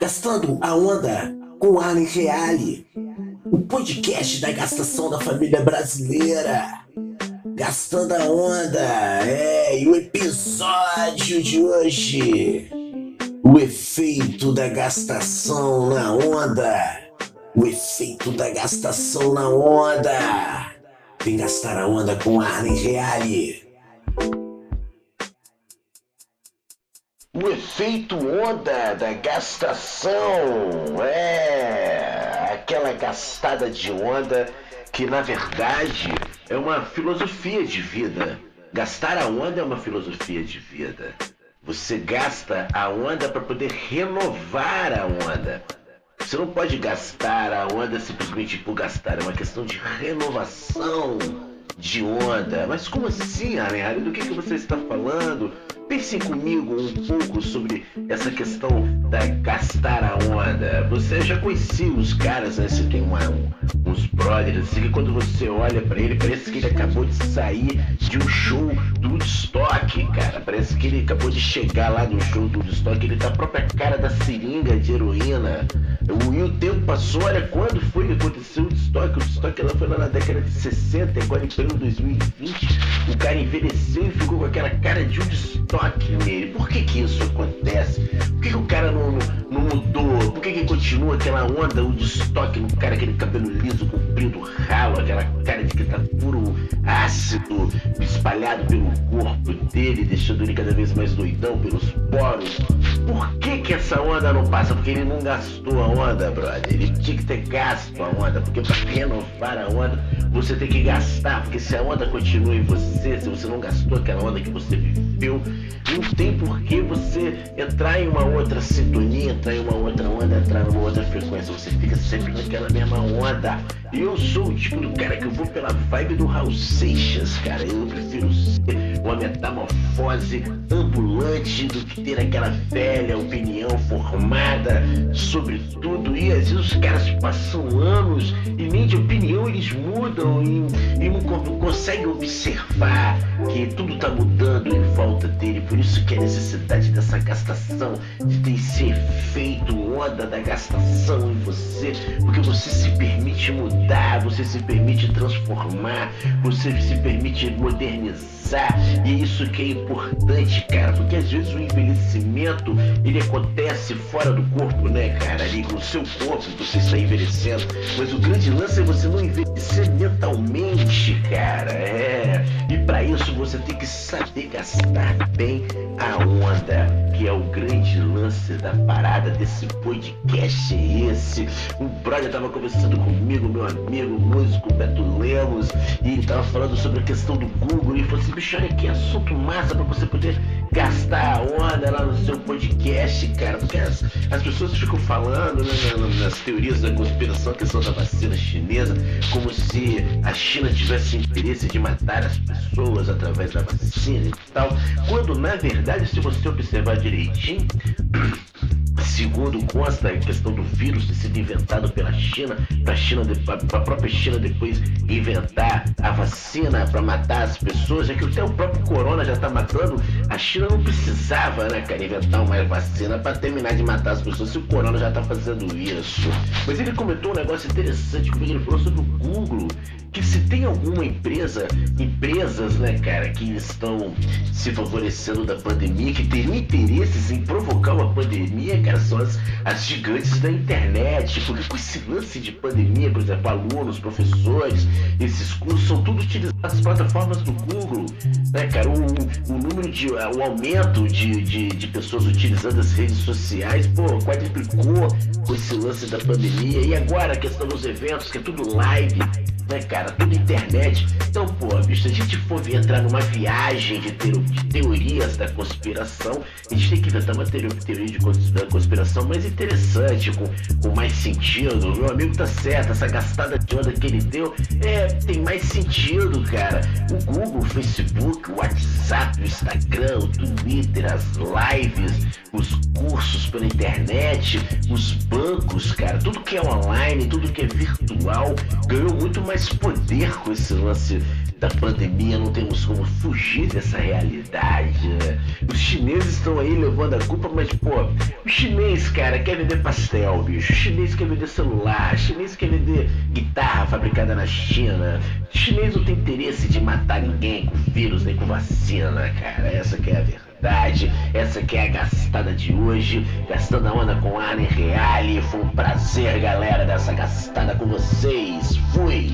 Gastando a Onda com Arlen Reale, o podcast da gastação da família brasileira. Gastando a Onda, é, e o episódio de hoje. O efeito da gastação na onda. O efeito da gastação na onda. Vem gastar a onda com Arlen Reale. O efeito onda da gastação é aquela gastada de onda que na verdade é uma filosofia de vida. Gastar a onda é uma filosofia de vida. Você gasta a onda para poder renovar a onda. Você não pode gastar a onda simplesmente por gastar, é uma questão de renovação de onda. Mas como assim, Harry? Do que, que você está falando? Pensem comigo um pouco sobre essa questão da gastar a onda. Você já conhecia os caras, né? Você tem uma, um, uns brothers assim, que quando você olha para ele, parece que ele acabou de sair de um show do Woodstock, cara. Parece que ele acabou de chegar lá no show do Woodstock. Ele tá a própria cara da seringa de heroína. O, e o tempo passou, olha quando foi que aconteceu o Woodstock. O Woodstock ela foi lá na década de 60, agora em pleno 2020. O cara envelheceu e ficou com aquela cara de Woodstock nele. Por que que isso acontece? Por que, que o cara não, não, mudou? Por que que continua aquela onda, o destoque no cara, aquele cabelo liso, comprido, ralo, aquela cara de que tá puro ácido espalhado pelo corpo dele, deixando ele cada vez mais doidão pelos poros? Por que que essa onda não passa? Porque ele não gastou a onda, brother. Ele tinha que ter gasto a onda, porque para renovar a onda, você tem que gastar. Porque se a onda continua em você, se você não gastou aquela onda que você viveu, não tem por que você entrar em uma outra sintonia, entrar em uma outra onda, entrar numa outra frequência. Você fica sempre naquela mesma onda. E eu sou o tipo do cara que eu vou pela vibe do Raul Seixas, cara. Eu prefiro ser uma metamorfose ambulante do que ter aquela velha opinião formada sobre tudo. E às vezes os caras passam anos e nem de opinião eles mudam e, e não conseguem observar que tudo tá mudando em volta dele. Por isso que a necessidade dessa gastação, de ter esse efeito onda da gastação em você, porque você se permite mudar, você se permite transformar, você se permite modernizar. E isso que é importante, cara, porque às vezes o envelhecimento ele acontece fora do corpo, né, cara? Ali no seu corpo você está envelhecendo, mas o grande lance é você não envelhecer mentalmente, cara. É. E para isso você tem que saber gastar bem a onda, que é o grande lance da parada desse podcast é esse. O brother tava conversando comigo, meu amigo, músico Beto Lemos, e ele tava falando sobre a questão do Google, e falou assim, bicho, olha que assunto massa para você poder gastar a onda lá no seu podcast, cara, porque as, as pessoas ficam falando né, nas teorias da conspiração, a questão da vacina chinesa, como se a China tivesse interesse de matar as pessoas através da vacina e tal, quando na verdade, se você observar direitinho, Segundo consta, a questão do vírus ter sido inventado pela China, para China, a própria China depois inventar a vacina para matar as pessoas, é que até o próprio corona já está matando. A China não precisava, né, cara, inventar uma vacina para terminar de matar as pessoas se o corona já está fazendo isso. Mas ele comentou um negócio interessante comigo, ele falou sobre o Google que se tem alguma empresa, empresas, né, cara, que estão se favorecendo da pandemia, que teriam interesses em provocar uma pandemia, cara, as, gigantes da internet, porque com esse lance de pandemia, por exemplo, alunos, professores, esses cursos são tudo utilizados as plataformas do Google, né, cara, o, o número de, o aumento de, de, de pessoas utilizando as redes sociais, pô, quadriplicou com esse lance da pandemia, e agora a questão dos eventos, que é tudo live, né, cara? Tudo internet. Então, pô, se a gente for entrar numa viagem de, de teorias da conspiração, a gente tem que inventar uma teoria, teoria de conspiração mais interessante, com, com mais sentido. Meu amigo tá certo, essa gastada de onda que ele deu é, tem mais sentido, cara. O Google, o Facebook, o WhatsApp, o Instagram, o Twitter, as lives, os cursos pela internet, os bancos, cara, tudo que é online, tudo que é virtual, ganhou muito mais poder com esse lance da pandemia, não temos como fugir dessa realidade. Os chineses estão aí levando a culpa, mas pô, o chinês, cara, quer vender pastel, bicho. O chinês quer vender celular. O chinês quer vender guitarra fabricada na China. Chinês não tem interesse de matar ninguém com vírus nem com vacina, cara. Essa que é a verdade. Essa que é a gastada de hoje. Gastando a onda com Arne Reale. Foi um prazer, galera, dessa gastada com vocês. Fui!